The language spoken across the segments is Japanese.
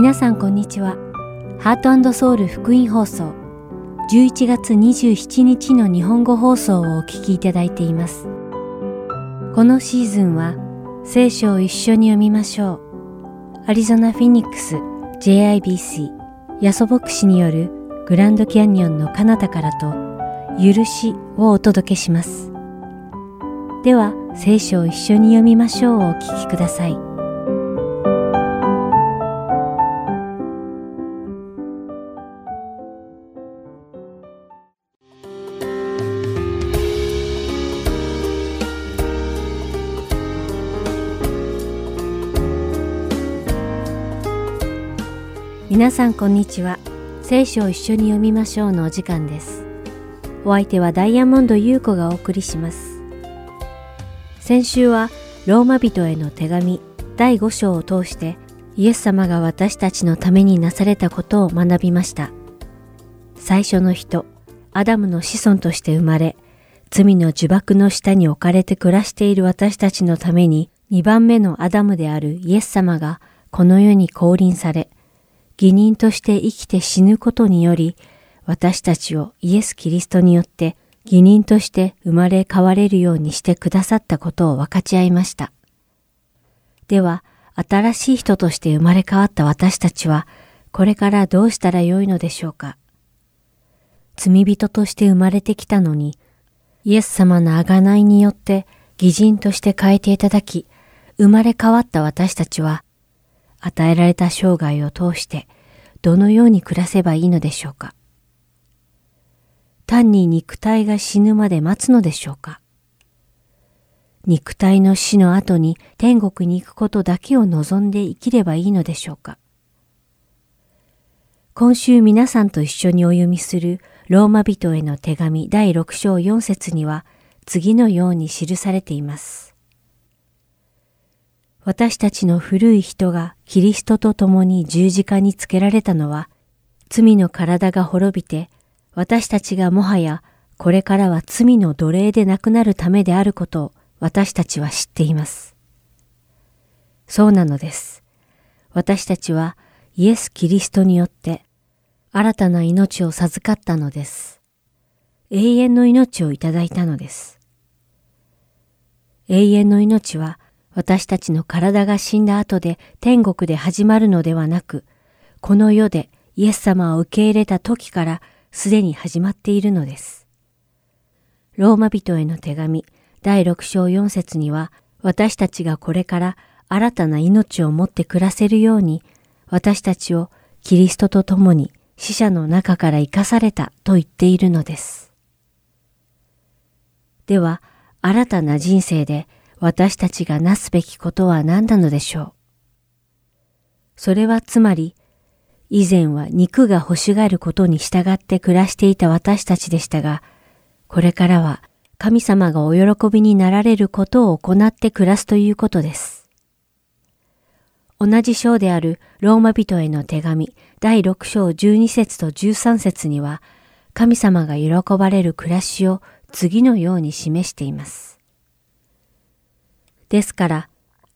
皆さんこんにちは。ハートソウル福音放送11月27日の日本語放送をお聞きいただいています。このシーズンは聖書を一緒に読みましょう。アリゾナ・フィニックス JIBC ヤソ牧師によるグランドキャニオンの彼方からと許しをお届けします。では聖書を一緒に読みましょうをお聞きください。皆さんこんにちは。聖書を一緒に読みましょうのお時間です。お相手はダイヤモンド優子がお送りします。先週はローマ人への手紙第5章を通してイエス様が私たちのためになされたことを学びました。最初の人、アダムの子孫として生まれ、罪の呪縛の下に置かれて暮らしている私たちのために2番目のアダムであるイエス様がこの世に降臨され、義人として生きて死ぬことにより、私たちをイエス・キリストによって義人として生まれ変われるようにしてくださったことを分かち合いました。では、新しい人として生まれ変わった私たちは、これからどうしたらよいのでしょうか。罪人として生まれてきたのに、イエス様の贖いによって義人として変えていただき、生まれ変わった私たちは、与えられた生涯を通してどのように暮らせばいいのでしょうか？単に肉体が死ぬまで待つのでしょうか？肉体の死の後に天国に行くことだけを望んで生きればいいのでしょうか？今週皆さんと一緒にお読みするローマ人への手紙第6章4節には次のように記されています。私たちの古い人がキリストと共に十字架につけられたのは、罪の体が滅びて、私たちがもはやこれからは罪の奴隷でなくなるためであることを私たちは知っています。そうなのです。私たちはイエス・キリストによって新たな命を授かったのです。永遠の命をいただいたのです。永遠の命は私たちの体が死んだ後で天国で始まるのではなく、この世でイエス様を受け入れた時からすでに始まっているのです。ローマ人への手紙第6章4節には、私たちがこれから新たな命を持って暮らせるように、私たちをキリストと共に死者の中から生かされたと言っているのです。では、新たな人生で私たちがなすべきことは何なのでしょう。それはつまり、以前は肉が欲しがることに従って暮らしていた私たちでしたが、これからは神様がお喜びになられることを行って暮らすということです。同じ章であるローマ人への手紙第6章12節と13節には、神様が喜ばれる暮らしを次のように示しています。ですから、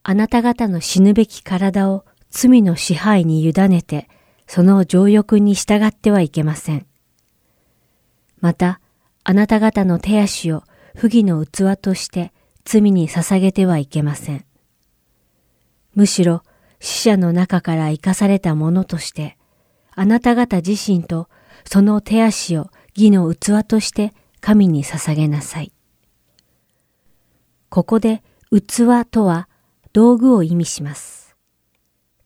あなた方の死ぬべき体を罪の支配に委ねて、その情欲に従ってはいけません。また、あなた方の手足を不義の器として罪に捧げてはいけません。むしろ死者の中から生かされたものとして、あなた方自身とその手足を義の器として神に捧げなさい。ここで器とは道具を意味します。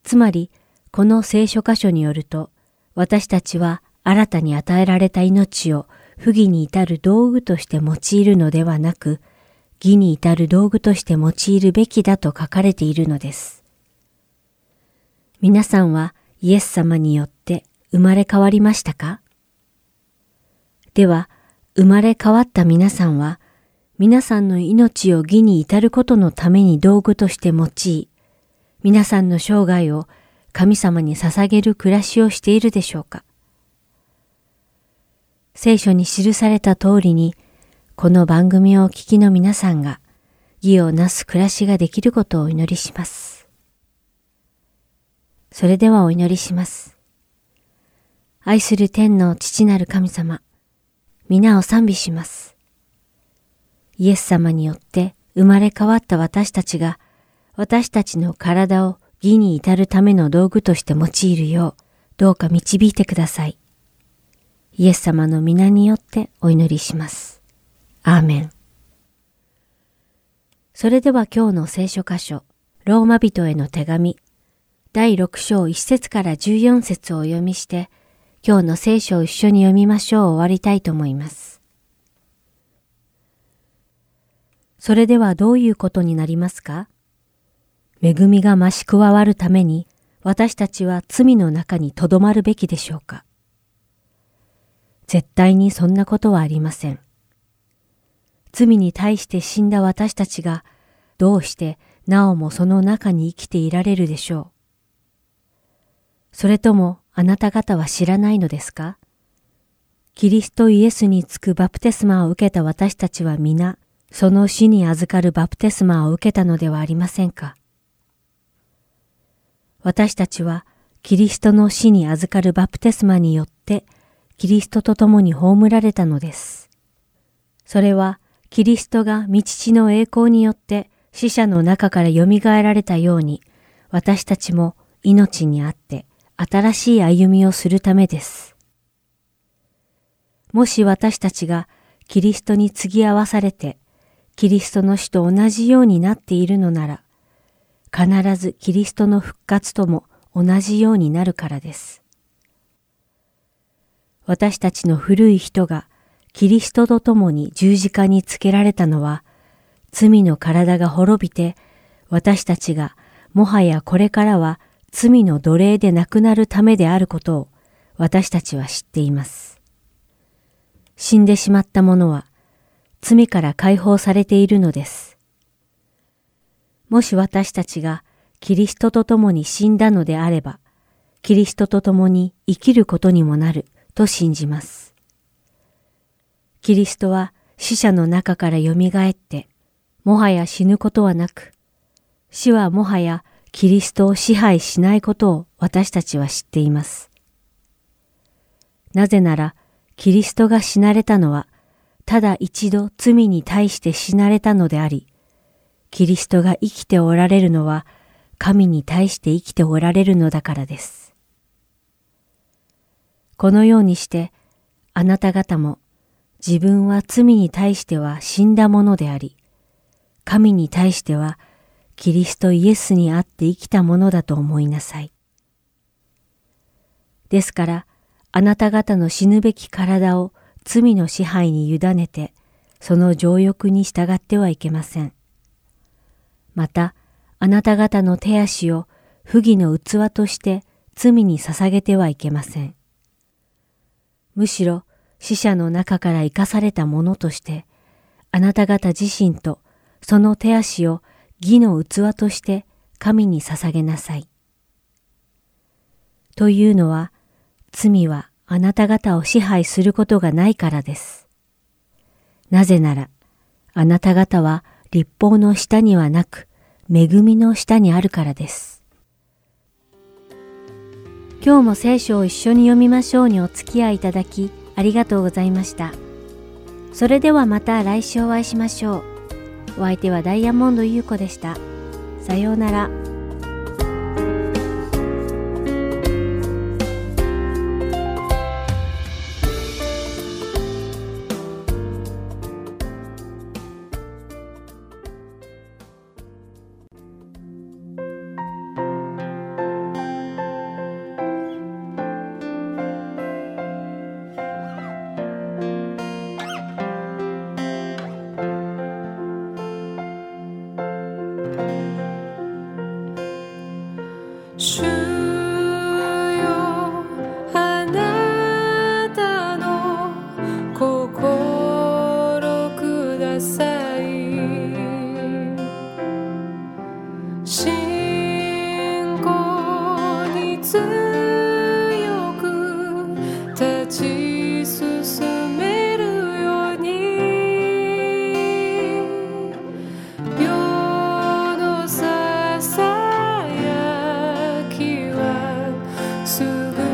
つまり、この聖書箇所によると、私たちは新たに与えられた命を不義に至る道具として用いるのではなく、義に至る道具として用いるべきだと書かれているのです。皆さんはイエス様によって生まれ変わりましたか？では、生まれ変わった皆さんは皆さんの命を義に至ることのために道具として用い、皆さんの生涯を神様に捧げる暮らしをしているでしょうか聖書に記された通りに、この番組をお聞きの皆さんが義をなす暮らしができることをお祈りします。それではお祈りします。愛する天の父なる神様、皆を賛美します。イエス様によって生まれ変わった私たちが、私たちの体を義に至るための道具として用いるよう、どうか導いてください。イエス様の皆によってお祈りします。アーメン。それでは今日の聖書箇所、ローマ人への手紙、第6章1節から14節をお読みして、今日の聖書を一緒に読みましょう終わりたいと思います。それではどういうことになりますか？恵みが増し加わるために私たちは罪の中にとどまるべきでしょうか？絶対にそんなことはありません。罪に対して死んだ私たちがどうしてなおもその中に生きていられるでしょう？それともあなた方は知らないのですか？キリストイエスにつくバプテスマを受けた私たちは皆、その死に預かるバプテスマを受けたのではありませんか？私たちはキリストの死に預かるバプテスマによってキリストと共に葬られたのです。それはキリストが道父の栄光によって死者の中から蘇られたように私たちも命にあって新しい歩みをするためです。もし私たちがキリストに継ぎ合わされてキリストの死と同じようになっているのなら必ずキリストの復活とも同じようになるからです。私たちの古い人がキリストと共に十字架につけられたのは、罪の体が滅びて、私たちがもはやこれからは罪の奴隷でなくなるためであることを私たちは知っています。死んでしまった者は罪から解放されているのです。もし私たちがキリストと共に死んだのであれば、キリストと共に生きることにもなると信じます。キリストは死者の中から蘇って、もはや死ぬことはなく、死はもはやキリストを支配しないことを私たちは知っています。なぜなら、キリストが死なれたのは、ただ一度罪に対して死なれたのであり、キリストが生きておられるのは神に対して生きておられるのだからです。このようにしてあなた方も自分は罪に対しては死んだものであり、神に対してはキリストイエスにあって生きたものだと思いなさい。ですから、あなた方の死ぬべき体を罪の支配に委ねて、その情欲に従ってはいけません。また、あなた方の手足を不義の器として罪に捧げてはいけません。むしろ死者の中から生かされたものとして、あなた方自身とその手足を義の器として神に捧げなさい。というのは、罪はあなた方を支配することがないからです。なぜなら、あなた方は立法の下にはなく、恵みの下にあるからです。今日も聖書を一緒に読みましょうにお付き合いいただき、ありがとうございました。それではまた来週お会いしましょう。お相手はダイヤモンド優子でした。さようなら。survive.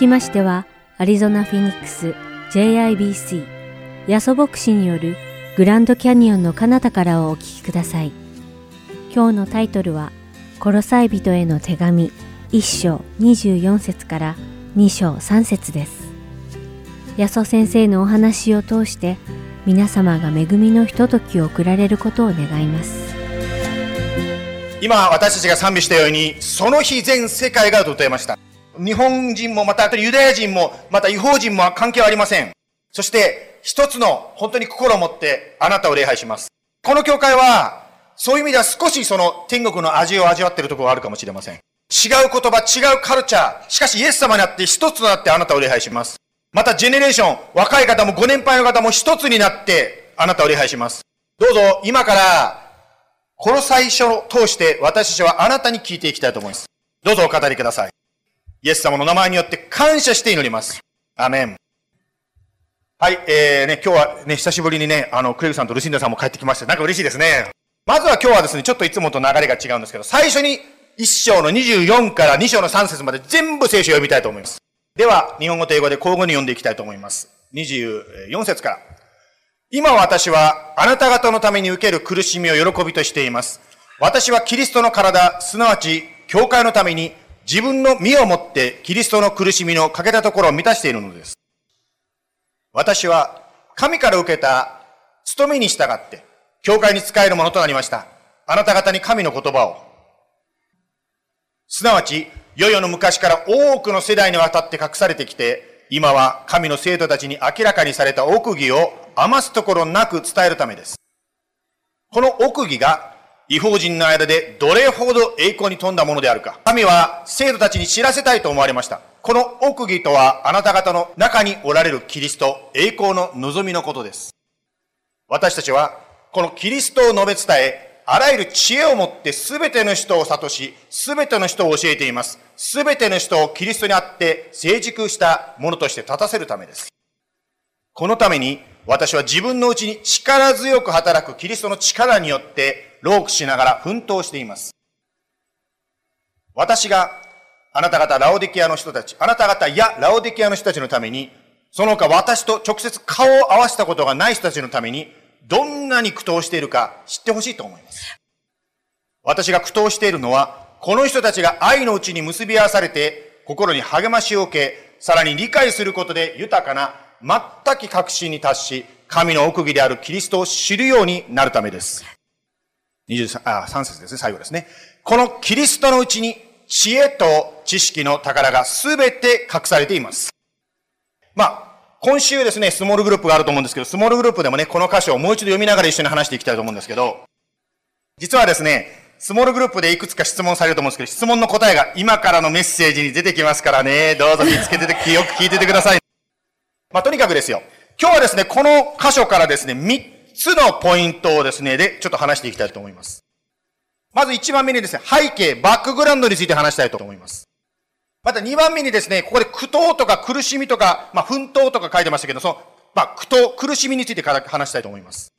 きましては、アリゾナ・フィニックス JIBC ヤソ牧師によるグランドキャニオンの彼方からをお聞きください。今日のタイトルは、コロサイ人への手紙1章24節から2章3節です。ヤソ先生のお話を通して皆様が恵みのひとときを送られることを願います。今私たちが賛美したように、その日全世界が歌いました。日本人もまたユダヤ人もまた違法人も関係はありません。そして一つの本当に心を持ってあなたを礼拝します。この教会はそういう意味では少しその天国の味を味わっているところがあるかもしれません。違う言葉、違うカルチャー、しかしイエス様になって一つとなってあなたを礼拝します。またジェネレーション、若い方もご年配の方も一つになってあなたを礼拝します。どうぞ今からこの最初を通して私たちはあなたに聞いていきたいと思います。どうぞお語りください。イエス様の名前によって感謝して祈ります。アメン。はい、えー、ね、今日はね、久しぶりにね、あの、クレグさんとルシンダさんも帰ってきまして、なんか嬉しいですね。まずは今日はですね、ちょっといつもと流れが違うんですけど、最初に1章の24から2章の3節まで全部聖書を読みたいと思います。では、日本語と英語で交互に読んでいきたいと思います。24節から。今私はあなた方のために受ける苦しみを喜びとしています。私はキリストの体、すなわち、教会のために自分の身をもってキリストの苦しみの欠けたところを満たしているのです。私は神から受けた務めに従って、教会に仕えるものとなりました。あなた方に神の言葉を。すなわち、世々の昔から多くの世代にわたって隠されてきて、今は神の生徒たちに明らかにされた奥義を余すところなく伝えるためです。この奥義が違法人の間でどれほど栄光に富んだものであるか。神は生徒たちに知らせたいと思われました。この奥義とはあなた方の中におられるキリスト、栄光の望みのことです。私たちはこのキリストを述べ伝え、あらゆる知恵をもって全ての人を悟し、全ての人を教えています。全ての人をキリストにあって成熟したものとして立たせるためです。このために私は自分のうちに力強く働くキリストの力によって労苦しながら奮闘しています。私があなた方ラオディキアの人たち、あなた方やラオディキアの人たちのために、その他私と直接顔を合わせたことがない人たちのために、どんなに苦闘しているか知ってほしいと思います。私が苦闘しているのは、この人たちが愛のうちに結び合わされて、心に励ましを受け、さらに理解することで豊かな、全く確信に達し、神の奥義であるキリストを知るようになるためです。23あ3節ですね、最後ですね。このキリストのうちに知恵と知識の宝がすべて隠されています。まあ、今週ですね、スモールグループがあると思うんですけど、スモールグループでもね、この箇所をもう一度読みながら一緒に話していきたいと思うんですけど、実はですね、スモールグループでいくつか質問されると思うんですけど、質問の答えが今からのメッセージに出てきますからね、どうぞ見つけてて、よく聞いててください。まあ、とにかくですよ。今日はですね、この箇所からですね、3つのポイントをですね、で、ちょっと話していきたいと思います。まず1番目にですね、背景、バックグラウンドについて話したいと思います。また2番目にですね、ここで苦闘とか苦しみとか、まあ、奮闘とか書いてましたけど、その、まあ、苦闘、苦しみについてから話したいと思います。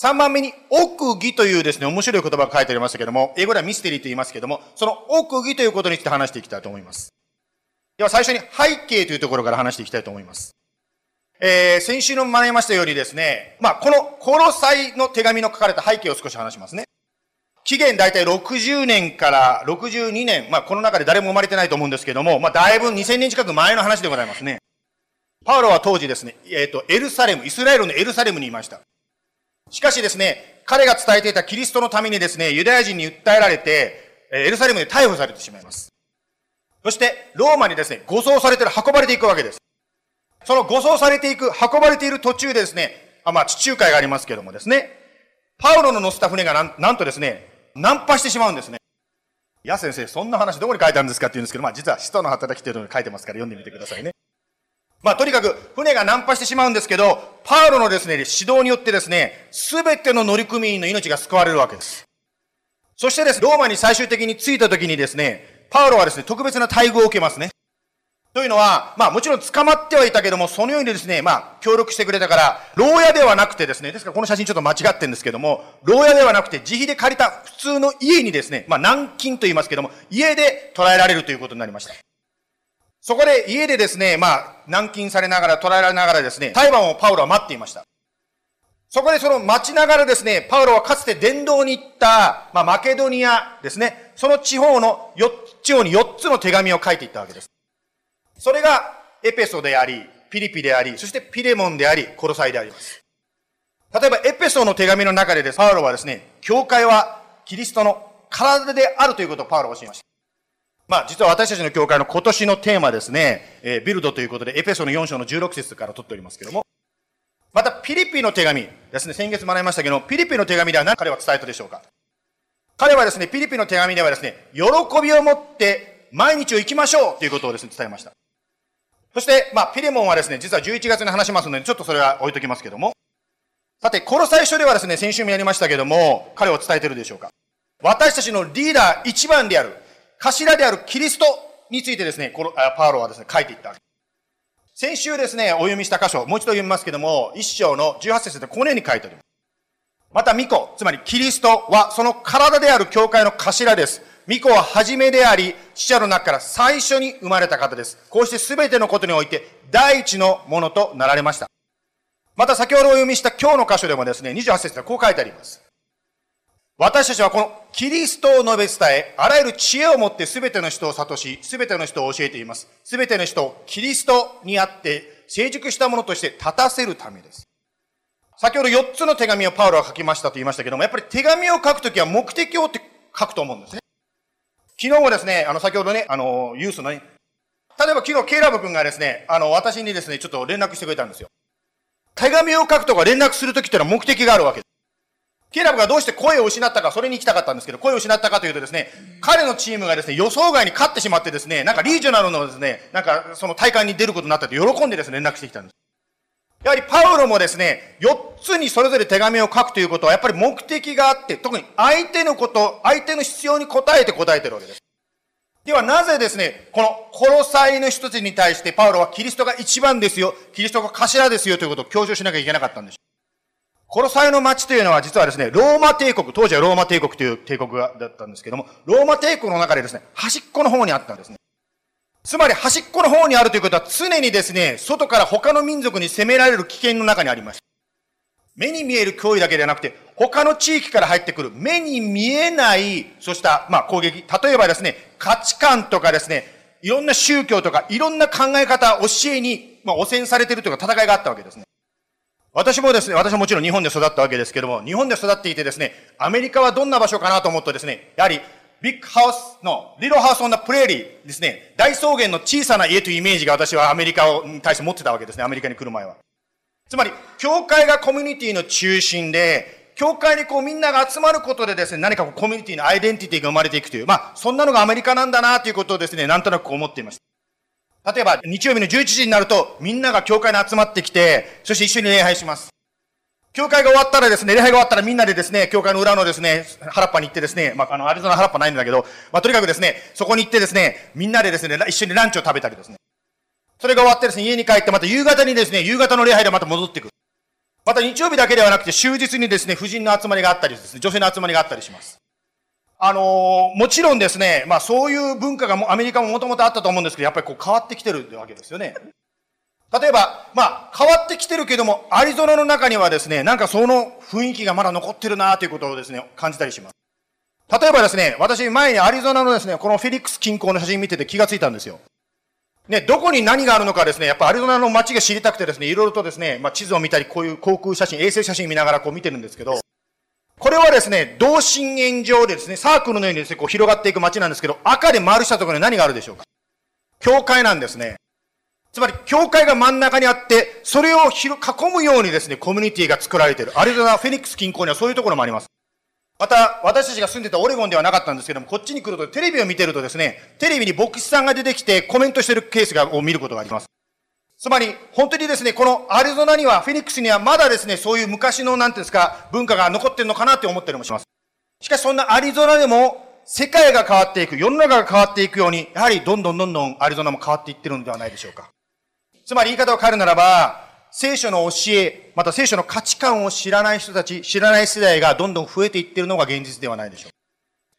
3番目に、奥義というですね、面白い言葉が書いてありましたけども、英語ではミステリーと言いますけども、その奥義ということについて話していきたいと思います。では最初に背景というところから話していきたいと思います。えー、先週の学びましたようにですね、まあ、この、コロサイの手紙の書かれた背景を少し話しますね。期限大体60年から62年、まあ、この中で誰も生まれてないと思うんですけども、まあ、だいぶ2000年近く前の話でございますね。パウロは当時ですね、えっ、ー、と、エルサレム、イスラエルのエルサレムにいました。しかしですね、彼が伝えていたキリストのためにですね、ユダヤ人に訴えられて、エルサレムで逮捕されてしまいます。そして、ローマにですね、護送されてる、運ばれていくわけです。その護送されていく、運ばれている途中でですね、あまあ、地中海がありますけどもですね、パウロの乗せた船がなんなんとですね、ナンパしてしまうんですね。いや先生、そんな話どこに書いてあるんですかって言うんですけど、まあ実は使徒の働きっていうのに書いてますから読んでみてくださいね。まあ、とにかく、船が難破してしまうんですけど、パウロのですね、指導によってですね、すべての乗組員の命が救われるわけです。そしてです、ねローマに最終的に着いた時にですね、パウロはですね、特別な待遇を受けますね。というのは、まあもちろん捕まってはいたけども、そのようにですね、まあ協力してくれたから、牢屋ではなくてですね、ですからこの写真ちょっと間違ってるんですけども、牢屋ではなくて自費で借りた普通の家にですね、まあ軟禁と言いますけども、家で捕らえられるということになりました。そこで家でですね、まあ、軟禁されながら、捕らえられながらですね、裁判をパウロは待っていました。そこでその待ちながらですね、パウロはかつて伝道に行った、まあ、マケドニアですね、その地方の4、地方に4つの手紙を書いていったわけです。それがエペソであり、ピリピであり、そしてピレモンであり、コロサイであります。例えばエペソの手紙の中でです、パウロはですね、教会はキリストの体であるということをパウロは教えました。まあ、実は私たちの教会の今年のテーマですね、えー、ビルドということで、エペソの4章の16節から取っておりますけども、また、ピリピの手紙ですね、先月学びましたけど、ピリピの手紙では何彼は伝えたでしょうか彼はですね、ピリピの手紙ではですね、喜びを持って毎日を生きましょうということをですね、伝えました。そして、まあ、ピレモンはですね、実は11月に話しますので、ちょっとそれは置いときますけども。さて、この最初ではですね、先週もやりましたけども、彼は伝えてるでしょうか私たちのリーダー一番である、頭であるキリストについてですね、このパウロはですね、書いていった。先週ですね、お読みした箇所、もう一度読みますけども、一章の18節でこのように書いております。また、巫女、つまりキリストはその体である教会の頭です。巫女は初めであり、死者の中から最初に生まれた方です。こうして全てのことにおいて、第一のものとなられました。また先ほどお読みした今日の箇所でもですね、28節でこう書いてあります。私たちはこのキリストを述べ伝え、あらゆる知恵を持って全ての人を悟し、全ての人を教えています。全ての人をキリストにあって成熟したものとして立たせるためです。先ほど4つの手紙をパウロは書きましたと言いましたけども、やっぱり手紙を書くときは目的をって書くと思うんですね。昨日もですね、あの、先ほどね、あの、ユースのね、例えば昨日、ケイラブ君がですね、あの、私にですね、ちょっと連絡してくれたんですよ。手紙を書くとか連絡するときっていうのは目的があるわけです。ケイラブがどうして声を失ったか、それに行きたかったんですけど、声を失ったかというとですね、彼のチームがですね、予想外に勝ってしまってですね、なんかリージョナルのですね、なんかその大会に出ることになったと喜んでですね、連絡してきたんです。やはりパウロもですね、4つにそれぞれ手紙を書くということは、やっぱり目的があって、特に相手のこと、相手の必要に応えて答えてるわけです。ではなぜですね、このコロサイの人たちに対してパウロはキリストが一番ですよ、キリストが頭ですよということを強調しなきゃいけなかったんでしょう。コロサイの町というのは実はですね、ローマ帝国、当時はローマ帝国という帝国だったんですけども、ローマ帝国の中でですね、端っこの方にあったんですね。つまり端っこの方にあるということは常にですね、外から他の民族に攻められる危険の中にあります。目に見える脅威だけではなくて、他の地域から入ってくる目に見えない、そうした、まあ、攻撃。例えばですね、価値観とかですね、いろんな宗教とか、いろんな考え方、教えに、まあ、汚染されているというか戦いがあったわけですね。私もですね、私はもちろん日本で育ったわけですけども、日本で育っていてですね、アメリカはどんな場所かなと思うとですね、やはり、ビッグハウスの、 Little House on the Prairie ですね、大草原の小さな家というイメージが私はアメリカに対して持ってたわけですね、アメリカに来る前は。つまり、教会がコミュニティの中心で、教会にこうみんなが集まることでですね、何かこうコミュニティのアイデンティティが生まれていくという、まあ、そんなのがアメリカなんだなということをですね、なんとなく思っていました。例えば、日曜日の11時になると、みんなが教会に集まってきて、そして一緒に礼拝します。教会が終わったらですね、礼拝が終わったらみんなでですね、教会の裏のですね、原っぱに行ってですね、まあ、あの、アリゾナ原っぱないんだけど、まあ、とにかくですね、そこに行ってですね、みんなでですね、一緒にランチを食べたりですね。それが終わってですね、家に帰ってまた夕方にですね、夕方の礼拝でまた戻ってくる。また日曜日だけではなくて、終日にですね、婦人の集まりがあったりですね、女性の集まりがあったりします。あのー、もちろんですね、まあそういう文化がもアメリカももともとあったと思うんですけど、やっぱりこう変わってきてるわけですよね。例えば、まあ、変わってきてるけども、アリゾナの中にはですね、なんかその雰囲気がまだ残ってるなということをですね、感じたりします。例えばですね、私前にアリゾナのですね、このフェリックス近郊の写真見てて気がついたんですよ。ね、どこに何があるのかですね、やっぱアリゾナの街が知りたくてですね、いろいろとですね、まあ、地図を見たり、こういう航空写真、衛星写真見ながらこう見てるんですけど、これはですね、同心円状でですね、サークルのようにですね、こう広がっていく街なんですけど、赤で丸したところに何があるでしょうか教会なんですね。つまり、教会が真ん中にあって、それを囲むようにですね、コミュニティが作られている。アリゾナ、フェニックス近郊にはそういうところもあります。また、私たちが住んでたオレゴンではなかったんですけども、こっちに来るとテレビを見てるとですね、テレビに牧師さんが出てきてコメントしてるケースがを見ることがあります。つまり、本当にですね、このアリゾナには、フェニックスにはまだですね、そういう昔の、なんていうんですか、文化が残ってるのかなって思ったりもします。しかし、そんなアリゾナでも、世界が変わっていく、世の中が変わっていくように、やはりどんどんどんどんアリゾナも変わっていってるのではないでしょうか。つまり言い方を変えるならば、聖書の教え、また聖書の価値観を知らない人たち、知らない世代がどんどん増えていってるのが現実ではないでしょう。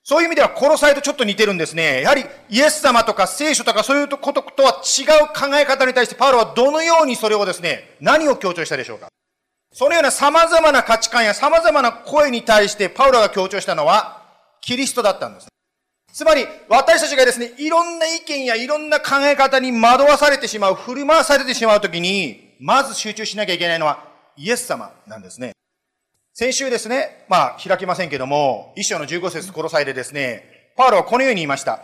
そういう意味では、殺されとちょっと似てるんですね。やはり、イエス様とか聖書とかそういうこととは違う考え方に対して、パウロはどのようにそれをですね、何を強調したでしょうか。そのような様々な価値観や様々な声に対して、パウロが強調したのは、キリストだったんです。つまり、私たちがですね、いろんな意見やいろんな考え方に惑わされてしまう、振り回されてしまうときに、まず集中しなきゃいけないのは、イエス様なんですね。先週ですね、まあ、開きませんけども、一章の15節殺されでですね、パウロはこのように言いました。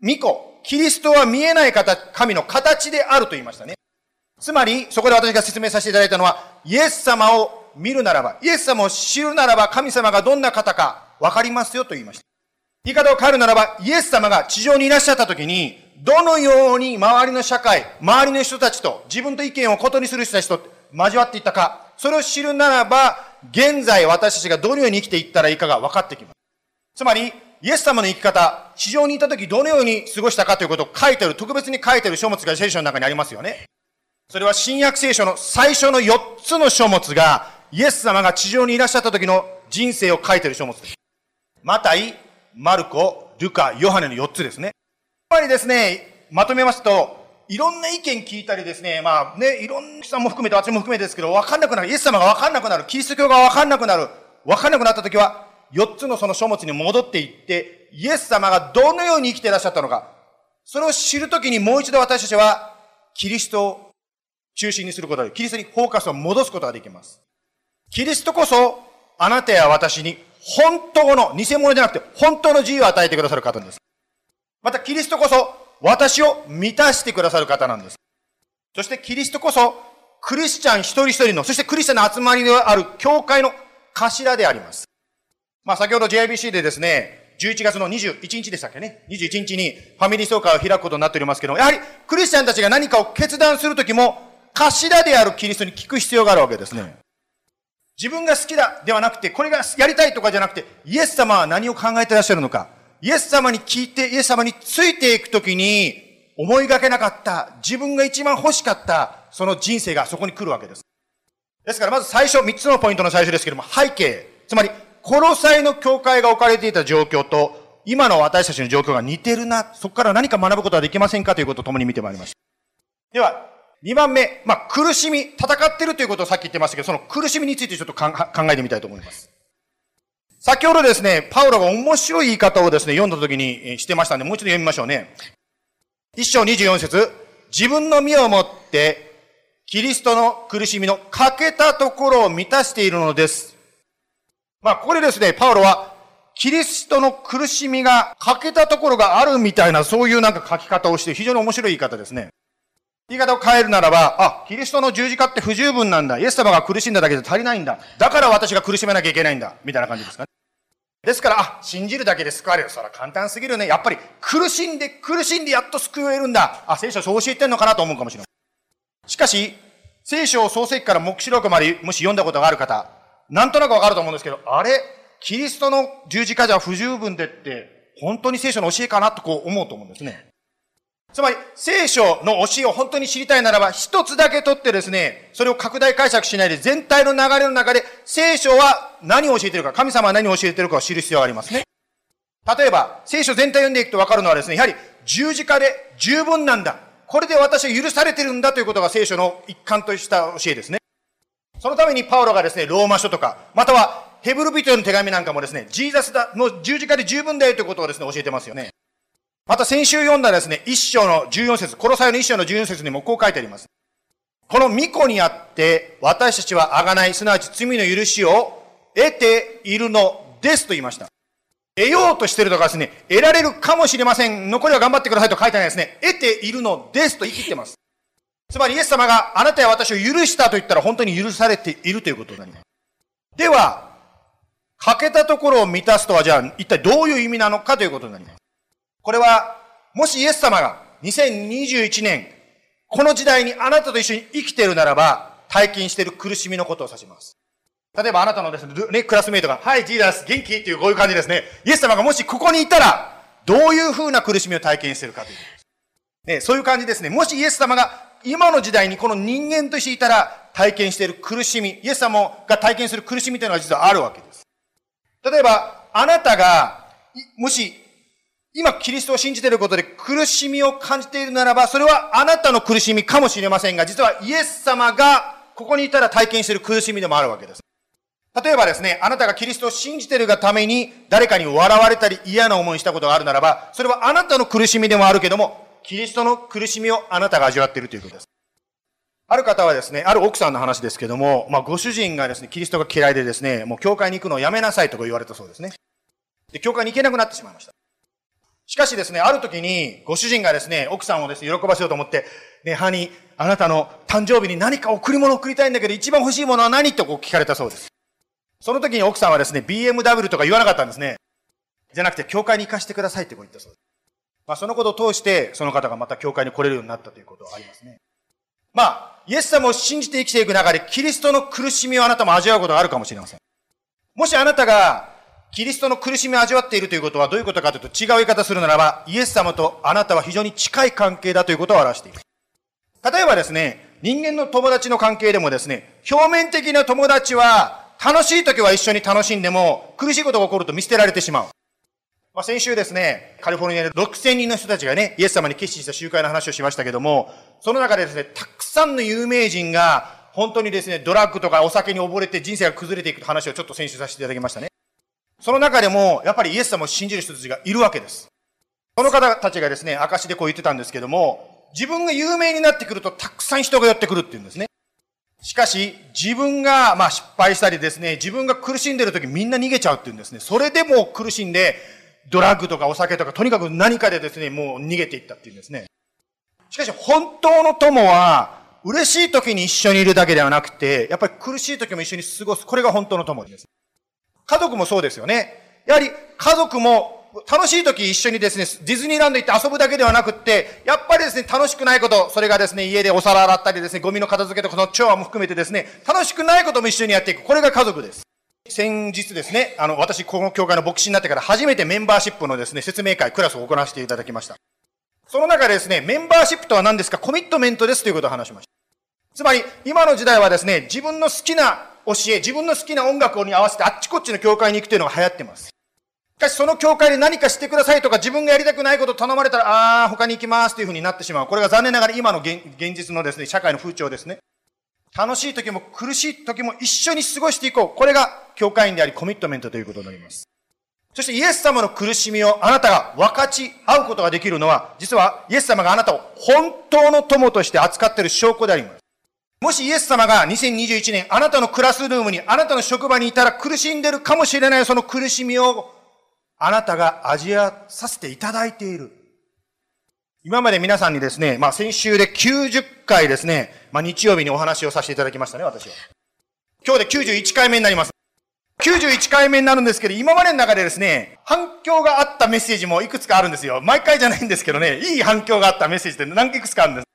巫女、キリストは見えない方、神の形であると言いましたね。つまり、そこで私が説明させていただいたのは、イエス様を見るならば、イエス様を知るならば、神様がどんな方か分かりますよと言いました。言い方を変えるならば、イエス様が地上にいらっしゃった時に、どのように周りの社会、周りの人たちと、自分と意見を異にする人たちと交わっていったか、それを知るならば、現在私たちがどのように生きていったらいいかが分かってきます。つまり、イエス様の生き方、地上にいた時どのように過ごしたかということを書いてある、特別に書いてある書物が聖書の中にありますよね。それは新約聖書の最初の4つの書物が、イエス様が地上にいらっしゃった時の人生を書いている書物です。マタイ、マルコ、ルカ、ヨハネの4つですね。やっぱりですね、まとめますと、いろんな意見聞いたりですね、まあね、いろんな人も含めて、私も含めてですけど、わかんなくなる。イエス様がわかんなくなる。キリスト教がわかんなくなる。わかんなくなった時は、4つのその書物に戻っていって、イエス様がどのように生きていらっしゃったのか、それを知るときにもう一度私たちは、キリストを中心にすることで、キリストにフォーカスを戻すことができます。キリストこそ、あなたや私に本当の、偽物じゃなくて、本当の自由を与えてくださる方です。また、キリストこそ、私を満たしてくださる方なんです。そして、キリストこそ、クリスチャン一人一人の、そしてクリスチャンの集まりである教会の頭であります。まあ、先ほど JIBC でですね、11月の21日でしたっけね。21日にファミリー総会を開くことになっておりますけども、やはりクリスチャンたちが何かを決断するときも、頭であるキリストに聞く必要があるわけですね。自分が好きだではなくて、これがやりたいとかじゃなくて、イエス様は何を考えてらっしゃるのか。イエス様に聞いて、イエス様についていくときに、思いがけなかった、自分が一番欲しかった、その人生がそこに来るわけです。ですからまず最初、三つのポイントの最初ですけども、背景。つまり、殺されの教会が置かれていた状況と、今の私たちの状況が似てるな、そこから何か学ぶことはできませんかということを共に見てまいりました。では、2番目、まあ、苦しみ、戦ってるということをさっき言ってましたけど、その苦しみについてちょっと考えてみたいと思います。先ほどですね、パウロが面白い言い方をですね、読んだ時にしてましたんで、もう一度読みましょうね。一章二十四節、自分の身をもって、キリストの苦しみの欠けたところを満たしているのです。まあ、ここでですね、パウロは、キリストの苦しみが欠けたところがあるみたいな、そういうなんか書き方をして、非常に面白い言い方ですね。言い方を変えるならば、あ、キリストの十字架って不十分なんだ。イエス様が苦しんだだけで足りないんだ。だから私が苦しめなきゃいけないんだ。みたいな感じですかね。ですから、あ、信じるだけで救われる。それは簡単すぎるね。やっぱり苦しんで苦しんでやっと救えるんだ。あ、聖書そう教えてんのかなと思うかもしれない。しかし、聖書を創世記から目視録までもし読んだことがある方、なんとなくわかると思うんですけど、あれ、キリストの十字架じゃ不十分でって、本当に聖書の教えかなとこう思うと思うんですね。つまり、聖書の教えを本当に知りたいならば、一つだけ取ってですね、それを拡大解釈しないで、全体の流れの中で、聖書は何を教えているか、神様は何を教えているかを知る必要がありますね。例えば、聖書全体を読んでいくとわかるのはですね、やはり十字架で十分なんだ。これで私は許されてるんだということが聖書の一環とした教えですね。そのためにパウロがですね、ローマ書とか、またはヘブル人への手紙なんかもですね、ジーザスだ、もう十字架で十分だよということをですね、教えてますよね。また先週読んだですね、一章の14節、コロサイの一章の14節にもこう書いてあります。この巫女にあって、私たちは贖い、すなわち罪の許しを得ているのですと言いました。得ようとしてるとかですね、得られるかもしれません。残りは頑張ってくださいと書いてないですね。得ているのですと言い切ってます。つまりイエス様があなたや私を許したと言ったら本当に許されているということになります。では、欠けたところを満たすとはじゃあ一体どういう意味なのかということになります。これは、もしイエス様が2021年、この時代にあなたと一緒に生きているならば、体験している苦しみのことを指します。例えばあなたのですね、クラスメイトが、はい、ジーダス、元気？っていうこういう感じですね。イエス様がもしここにいたら、どういうふうな苦しみを体験しているかという。ね、そういう感じですね。もしイエス様が今の時代にこの人間としていたら体験している苦しみ、イエス様が体験する苦しみというのは実はあるわけです。例えば、あなたが、もし、今キリストを信じていることで苦しみを感じているならば、それはあなたの苦しみかもしれませんが、実はイエス様がここにいたら体験している苦しみでもあるわけです。例えばですね、あなたがキリストを信じているがために誰かに笑われたり嫌な思いしたことがあるならば、それはあなたの苦しみでもあるけども、キリストの苦しみをあなたが味わっているということです。ある方はですね、ある奥さんの話ですけども、まあ、ご主人がですね、キリストが嫌いでですね、もう教会に行くのをやめなさいとか言われたそうですね。で、教会に行けなくなってしまいました。しかしですね、ある時に、ご主人がですね、奥さんをですね、喜ばせようと思って、ね、ハニー、あなたの誕生日に何か贈り物を贈りたいんだけど、一番欲しいものは何？とこう聞かれたそうです。その時に奥さんはですね、BMW とか言わなかったんですね。じゃなくて、教会に行かせてくださいってこう言ったそうです。まあ、そのことを通して、その方がまた教会に来れるようになったということがありますね。まあ、イエス様を信じて生きていく中で、キリストの苦しみをあなたも味わうことがあるかもしれません。もしあなたが、キリストの苦しみを味わっているということはどういうことかというと違う言い方するならば、イエス様とあなたは非常に近い関係だということを表しています。例えばですね、人間の友達の関係でもですね、表面的な友達は楽しい時は一緒に楽しんでも苦しいことが起こると見捨てられてしまう。まあ、先週ですね、カリフォルニアで6000人の人たちがね、イエス様に決心した集会の話をしましたけども、その中でですね、たくさんの有名人が、本当にですね、ドラッグとかお酒に溺れて人生が崩れていく話をちょっと先週させていただきましたね。その中でも、やっぱりイエス様を信じる人たちがいるわけです。その方たちがですね、証でこう言ってたんですけども、自分が有名になってくるとたくさん人が寄ってくるっていうんですね。しかし、自分が、まあ失敗したりですね、自分が苦しんでる時みんな逃げちゃうっていうんですね。それでも苦しんで、ドラッグとかお酒とか、とにかく何かでですね、もう逃げていったっていうんですね。しかし、本当の友は、嬉しい時に一緒にいるだけではなくて、やっぱり苦しい時も一緒に過ごす。これが本当の友です。家族もそうですよね。やはり家族も楽しい時一緒にですね、ディズニーランド行って遊ぶだけではなくって、やっぱりですね、楽しくないこと、それがですね、家でお皿洗ったりですね、ゴミの片付けとか、その調和も含めてですね、楽しくないことも一緒にやっていく。これが家族です。先日ですね、あの、私、この教会の牧師になってから初めてメンバーシップのですね、説明会、クラスを行わせていただきました。その中でですね、メンバーシップとは何ですか？コミットメントですということを話しました。つまり、今の時代はですね、自分の好きな教え、自分の好きな音楽に合わせてあっちこっちの教会に行くというのが流行ってます。しかし、その教会で何かしてくださいとか、自分がやりたくないことを頼まれたら、ああ、他に行きますというふうになってしまう。これが残念ながら今の現実のですね、社会の風潮ですね。楽しい時も苦しい時も一緒に過ごしていこう。これが教会員でありコミットメントということになります。そしてイエス様の苦しみをあなたが分かち合うことができるのは、実はイエス様があなたを本当の友として扱っている証拠であります。もしイエス様が2021年あなたのクラスルームに、あなたの職場にいたら苦しんでるかもしれないその苦しみをあなたが味わさせていただいている。今まで皆さんにですね、まあ先週で90回ですね、まあ日曜日にお話をさせていただきましたね、私は。今日で91回目になります。91回目になるんですけど、今までの中でですね、反響があったメッセージもいくつかあるんですよ。毎回じゃないんですけどね、いい反響があったメッセージって何いくつかあるんです。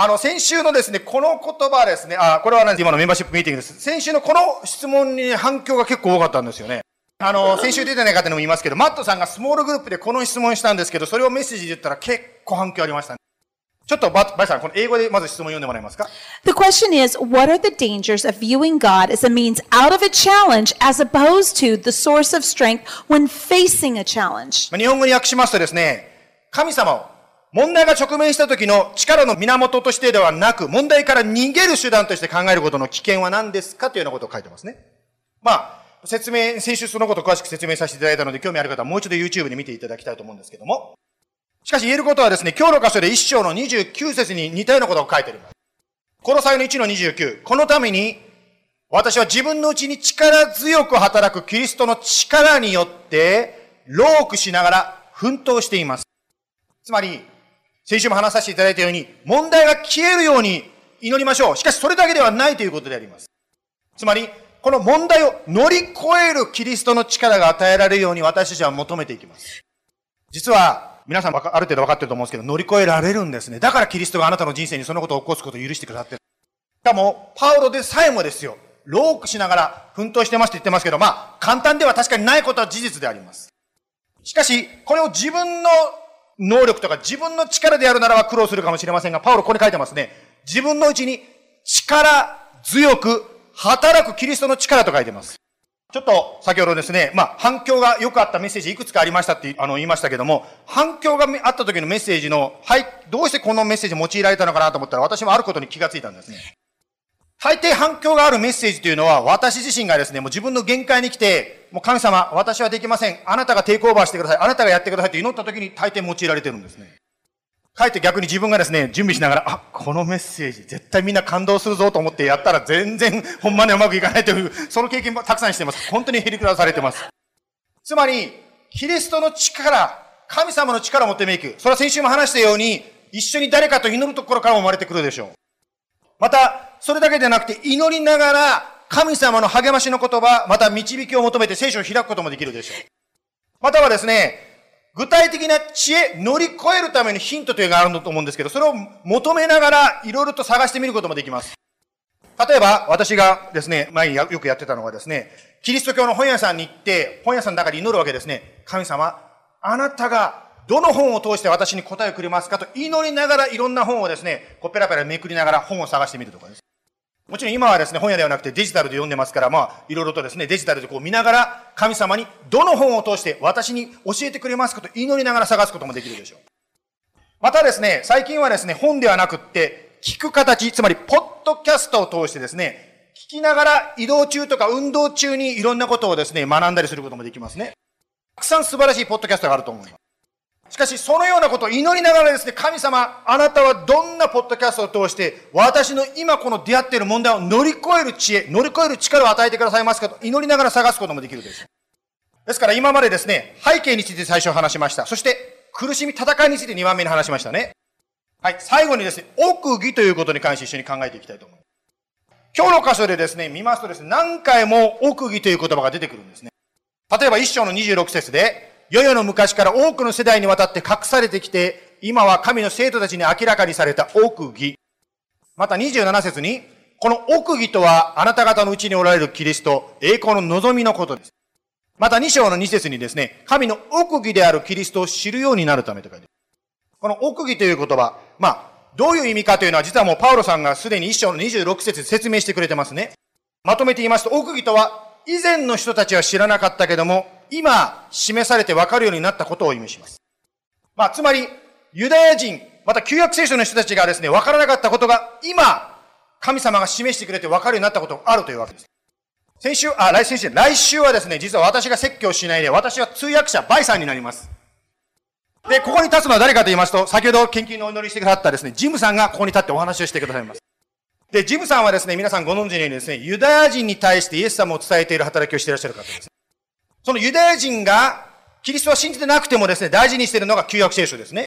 あの、先週のですね、この言葉ですね、あ、これはね、今のメンバーシップミーティングです。先週のこの質問に反響が結構多かったんですよね。あの、先週出てない方にも言いますけど、マットさんがスモールグループでこの質問したんですけど、それをメッセージで言ったら結構反響ありました、ね。ちょっとババイさん、この英語でまず質問読んでもらえますか？The question is, what are the dangers of viewing God as a means out of a challenge as opposed to the source of strength when facing a challenge? 日本語に訳しますとですね、神様を問題が直面した時の力の源としてではなく、問題から逃げる手段として考えることの危険は何ですかというようなことを書いてますね。まあ、説明、先週そのことを詳しく説明させていただいたので、興味ある方はもう一度 YouTube で見ていただきたいと思うんですけども。しかし言えることはですね、今日の箇所で一章の29節に似たようなことが書いてあります。この際の1の29。このために、私は自分のうちに力強く働くキリストの力によって、ロークしながら奮闘しています。つまり、先週も話させていただいたように、問題が消えるように祈りましょう。しかしそれだけではないということであります。つまり、この問題を乗り越えるキリストの力が与えられるように私たちは求めていきます。実は、皆さんある程度分かってると思うんですけど、乗り越えられるんですね。だからキリストがあなたの人生にそのことを起こすことを許してくださってる。しかも、パウロでさえもですよ。ロークしながら奮闘してますって言ってますけど、まあ、簡単では確かにないことは事実であります。しかし、これを自分の能力とか自分の力でやるならば苦労するかもしれませんが、パウロここに書いてますね。自分のうちに力強く働くキリストの力と書いてます。ちょっと先ほどですね、まあ反響が良かったメッセージいくつかありましたってあの言いましたけども、反響があった時のメッセージの、はい、どうしてこのメッセージ用いられたのかなと思ったら私もあることに気がついたんですね。大抵反響があるメッセージというのは、私自身がですね、もう自分の限界に来て、もう神様、私はできません。あなたがテイクオーバーしてください。あなたがやってくださいと祈った時に大抵用いられてるんですね。かえって逆に自分がですね、準備しながら、あ、このメッセージ、絶対みんな感動するぞと思ってやったら全然、ほんまにうまくいかないという、その経験もたくさんしています。本当にへりくだされてます。つまり、キリストの力、神様の力を持っていく。それは先週も話したように、一緒に誰かと祈るところからも生まれてくるでしょう。また、それだけでなくて祈りながら神様の励ましの言葉、また導きを求めて聖書を開くこともできるでしょう。またはですね、具体的な知恵、乗り越えるためのヒントというのがあるんだと思うんですけど、それを求めながらいろいろと探してみることもできます。例えば、私がですね、前によくやってたのはですね、キリスト教の本屋さんに行って、本屋さんの中で祈るわけですね。神様、あなたがどの本を通して私に答えをくれますかと祈りながらいろんな本をですね、こうペラペラめくりながら本を探してみるとかです。もちろん今はですね、本屋ではなくてデジタルで読んでますから、まあ、いろいろとですね、デジタルでこう見ながら、神様にどの本を通して私に教えてくれますかと祈りながら探すこともできるでしょう。またですね、最近はですね、本ではなくって、聞く形、つまり、ポッドキャストを通してですね、聞きながら移動中とか運動中にいろんなことをですね、学んだりすることもできますね。たくさん素晴らしいポッドキャストがあると思います。しかし、そのようなことを祈りながらですね、神様、あなたはどんなポッドキャストを通して、私の今この出会っている問題を乗り越える知恵、乗り越える力を与えてくださいますかと祈りながら探すこともできるです。ですから今までですね、背景について最初話しました。そして、苦しみ、戦いについて2番目に話しましたね。はい、最後にですね、奥義ということに関して一緒に考えていきたいと思います。今日の箇所でですね、見ますとですね、何回も奥義という言葉が出てくるんですね。例えば一章の26節で、世々の昔から多くの世代にわたって隠されてきて、今は神の生徒たちに明らかにされた奥義。また27節に、この奥義とはあなた方のうちにおられるキリスト、栄光の望みのことです。また2章の2節にですね、神の奥義であるキリストを知るようになるためと書いてこの奥義という言葉、まあ、どういう意味かというのは実はもうパウロさんがすでに1章の26節で説明してくれてますね。まとめて言いますと、奥義とは以前の人たちは知らなかったけども、今示されて分かるようになったことを意味します。まあ、つまり、ユダヤ人、また旧約聖書の人たちがですね、分からなかったことが、今、神様が示してくれて分かるようになったことがあるというわけです。先週、あ、来先週、来週はですね、実は私が説教しないで、私は通訳者、バイさんになります。で、ここに立つのは誰かと言いますと、先ほど研究のお祈りしてくださったですね、ジムさんがここに立ってお話をしてくださいます。で、ジムさんはですね、皆さんご存知のようにですね、ユダヤ人に対してイエス様を伝えている働きをしていらっしゃる方です。そのユダヤ人が、キリストは信じてなくてもですね、大事にしているのが旧約聖書ですね。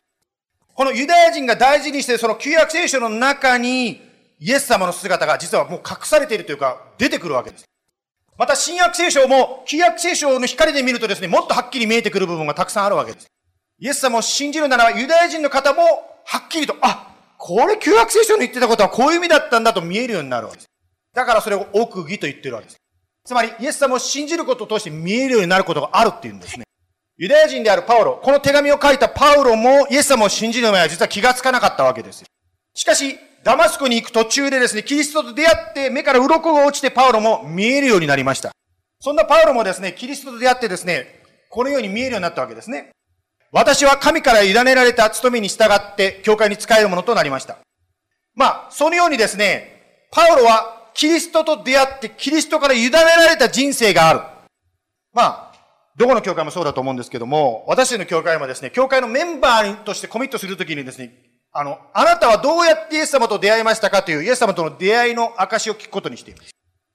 このユダヤ人が大事にしているその旧約聖書の中に、イエス様の姿が実はもう隠されているというか、出てくるわけです。また新約聖書も、旧約聖書の光で見るとですね、もっとはっきり見えてくる部分がたくさんあるわけです。イエス様を信じるなら、ユダヤ人の方も、はっきりと、あ、これ旧約聖書の言ってたことはこういう意味だったんだと見えるようになるわけです。だからそれを奥義と言ってるわけです。つまり、イエス様を信じることを通して見えるようになることがあるっていうんですね。ユダヤ人であるパウロ、この手紙を書いたパウロもイエス様を信じる前は実は気がつかなかったわけですしかし、ダマスコに行く途中でですね、キリストと出会って目から鱗が落ちてパウロも見えるようになりました。そんなパウロもですね、キリストと出会ってですね、このように見えるようになったわけですね。私は神から委ねられた務めに従って教会に使えるものとなりました。まあ、そのようにですね、パウロはキリストと出会ってキリストから委ねられた人生がある。まあ、どこの教会もそうだと思うんですけども、私たちの教会もですね、教会のメンバーとしてコミットするときにですね、あの、あなたはどうやってイエス様と出会いましたかというイエス様との出会いの証を聞くことにしています。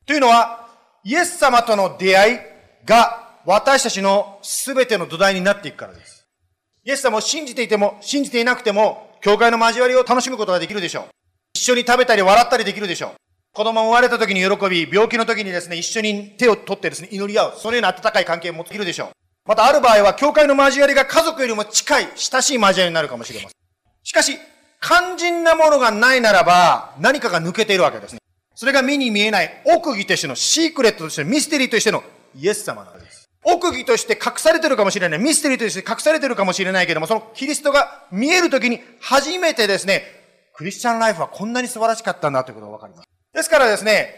というのは、イエス様との出会いが私たちの全ての土台になっていくからです。イエス様を信じていても、信じていなくても、教会の交わりを楽しむことができるでしょう。一緒に食べたり笑ったりできるでしょう。子供生まれた時に喜び、病気の時にですね、一緒に手を取ってですね、祈り合う。そのような温かい関係を持っているでしょう。またある場合は、教会の交わりが家族よりも近い、親しい交わりになるかもしれません。しかし、肝心なものがないならば、何かが抜けているわけですね。それが目に見えない奥義としてのシークレットとしてのミステリーとしてのイエス様なんです。奥義として隠されてるかもしれない。ミステリーとして隠されてるかもしれないけども、そのキリストが見えるときに初めてですね、クリスチャンライフはこんなに素晴らしかったんだということがわかります。ですからですね、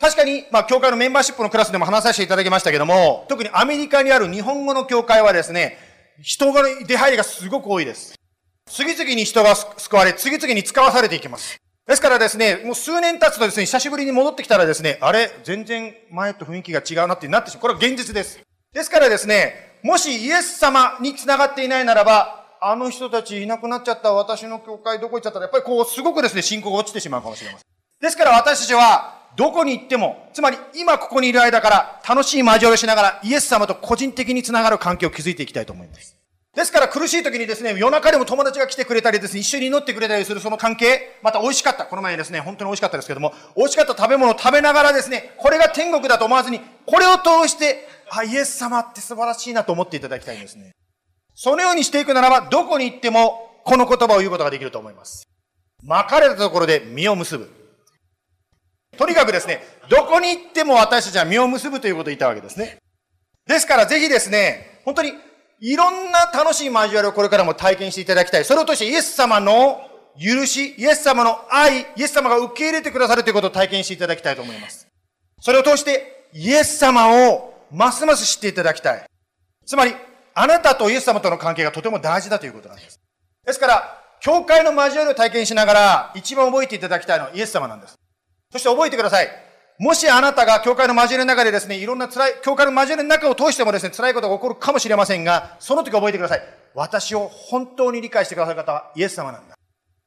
確かに、まあ、教会のメンバーシップのクラスでも話させていただきましたけども、特にアメリカにある日本語の教会はですね、人が出入りがすごく多いです。次々に人が救われ、次々に使わされていきます。ですからですね、もう数年経つとですね、久しぶりに戻ってきたらですね、あれ、全然前と雰囲気が違うなってなってしまう。これは現実です。ですからですね、もしイエス様に繋がっていないならば、あの人たちいなくなっちゃった私の教会どこ行っちゃったら、やっぱりこう、すごくですね、信仰が落ちてしまうかもしれません。ですから私たちは、どこに行っても、つまり今ここにいる間から楽しい交わりをしながらイエス様と個人的につながる関係を築いていきたいと思います。ですから苦しい時にですね、夜中でも友達が来てくれたりですね、一緒に祈ってくれたりするその関係、また美味しかった。この前ですね、本当に美味しかったですけども、美味しかった食べ物を食べながらですね、これが天国だと思わずに、これを通して、あ、イエス様って素晴らしいなと思っていただきたいんですね。そのようにしていくならば、どこに行っても、この言葉を言うことができると思います。巻かれたところで実を結ぶ。とにかくですね、どこに行っても私たちは実を結ぶということを言ったわけですね。ですからぜひですね、本当にいろんな楽しい交わりをこれからも体験していただきたい。それを通してイエス様の許し、イエス様の愛、イエス様が受け入れてくださるということを体験していただきたいと思います。それを通してイエス様をますます知っていただきたい。つまり、あなたとイエス様との関係がとても大事だということなんです。ですから、教会の交わりを体験しながら、一番覚えていただきたいのはイエス様なんです。そして覚えてください。もしあなたが教会の交わりの中でですね、いろんな辛い、教会の交わりの中を通してもですね、辛いことが起こるかもしれませんが、その時覚えてください。私を本当に理解してくださる方はイエス様なんだ。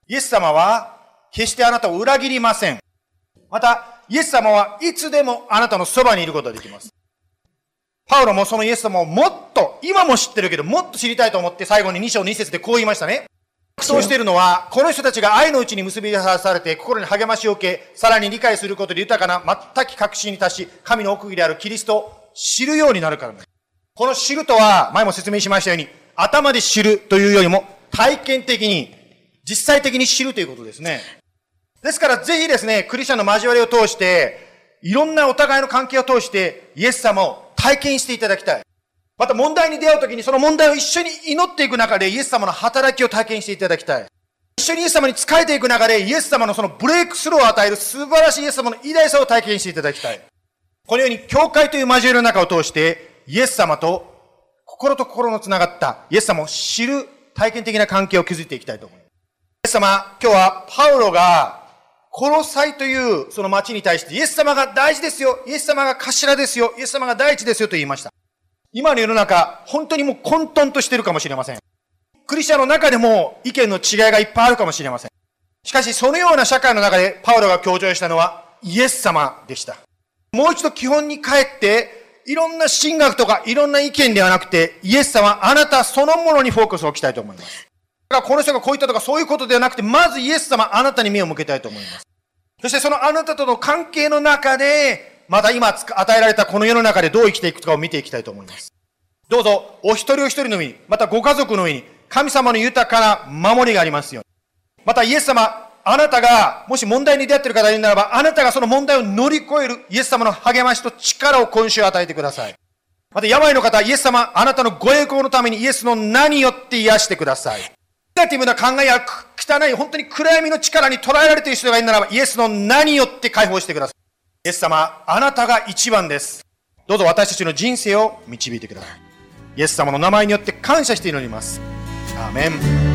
イエス様は、決してあなたを裏切りません。また、イエス様はいつでもあなたのそばにいることができます。パウロもそのイエス様をもっと、今も知ってるけど、もっと知りたいと思って最後に2章2節でこう言いましたね。そうしているのは、この人たちが愛のうちに結び出されて、心に励ましを受け、さらに理解することで豊かな全く確信に達し、神の奥義であるキリストを知るようになるからです。この知るとは、前も説明しましたように、頭で知るというよりも、体験的に、実際的に知るということですね。ですから、ぜひですね、クリスチャンの交わりを通して、いろんなお互いの関係を通して、イエス様を体験していただきたい。また問題に出会うときにその問題を一緒に祈っていく中でイエス様の働きを体験していただきたい。一緒にイエス様に仕えていく中でイエス様のそのブレイクスルーを与える素晴らしいイエス様の偉大さを体験していただきたい。このように教会という交わりの中を通してイエス様と心と心のつながったイエス様を知る体験的な関係を築いていきたいと思います。イエス様、今日はパウロがコロサイというその町に対してイエス様が大事ですよ。イエス様が頭ですよ。イエス様が第一ですよと言いました。今の世の中、本当にもう混沌としてるかもしれません。クリスチャンの中でも意見の違いがいっぱいあるかもしれません。しかし、そのような社会の中でパウロが強調したのはイエス様でした。もう一度基本に帰って、いろんな神学とかいろんな意見ではなくて、イエス様、あなたそのものにフォーカスを置きたいと思います。だからこの人がこう言ったとかそういうことではなくて、まずイエス様、あなたに目を向けたいと思います。そしてそのあなたとの関係の中で、また今与えられたこの世の中でどう生きていくかを見ていきたいと思います。どうぞ、お一人お一人の上に、またご家族の上に、神様の豊かな守りがありますように。またイエス様、あなたが、もし問題に出会っている方がいるならば、あなたがその問題を乗り越えるイエス様の励ましと力を今週与えてください。また病の方、イエス様、あなたのご栄光のためにイエスの名によって癒してください。ネガティブな考えや汚い、本当に暗闇の力に捉えられている人がいるならば、イエスの名によって解放してください。イエス様、あなたが一番です。どうぞ私たちの人生を導いてください。イエス様の名前によって感謝して祈ります。アーメン。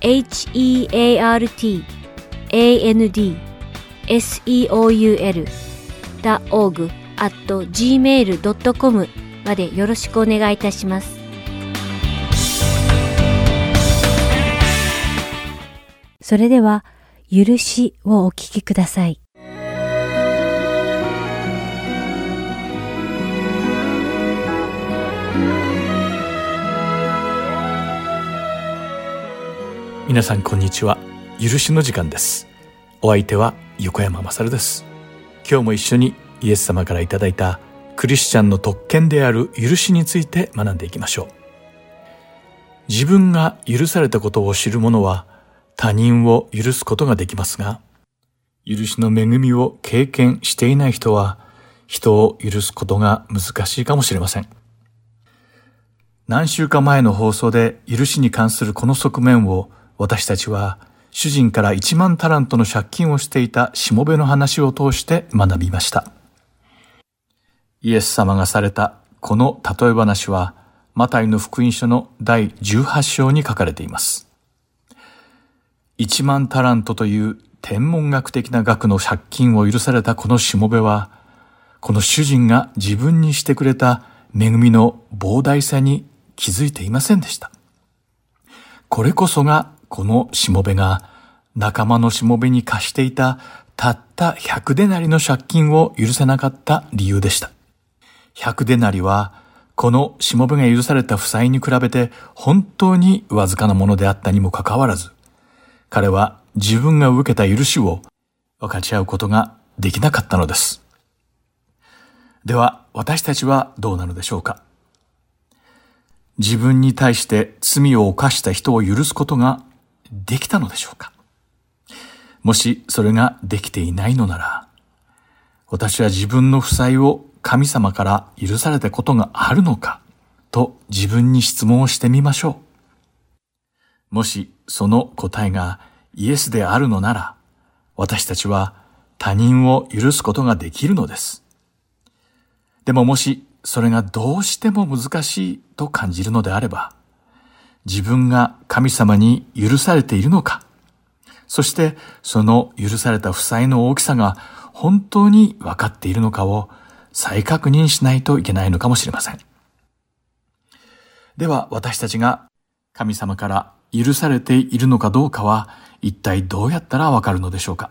heartandseoul.org at gmail.com までよろしくお願いいたします。それでは、許しをお聞きください。皆さんこんにちは。許しの時間です。お相手は横山まさるです。今日も一緒にイエス様からいただいたクリスチャンの特権である許しについて学んでいきましょう。自分が許されたことを知る者は他人を許すことができますが許しの恵みを経験していない人は人を許すことが難しいかもしれません。何週間前の放送で許しに関するこの側面を私たちは主人から1万タラントの借金をしていたしもべの話を通して学びました。イエス様がされたこの例え話は、マタイの福音書の第18章に書かれています。1万タラントという天文学的な額の借金を許されたこのしもべは、この主人が自分にしてくれた恵みの膨大さに気づいていませんでした。これこそがこのしもべが仲間のしもべに貸していたたった100デナリの借金を許せなかった理由でした。100デナリはこのしもべが許された負債に比べて本当にわずかなものであったにもかかわらず、彼は自分が受けた許しを分かち合うことができなかったのです。では私たちはどうなのでしょうか自分に対して罪を犯した人を許すことができたのでしょうか？もしそれができていないのなら、私は自分の負債を神様から許されたことがあるのかと自分に質問をしてみましょう。もしその答えがイエスであるのなら、私たちは他人を許すことができるのです。でももしそれがどうしても難しいと感じるのであれば、自分が神様に許されているのか、そしてその許された負債の大きさが本当に分かっているのかを再確認しないといけないのかもしれません。では私たちが神様から許されているのかどうかは一体どうやったらわかるのでしょうか。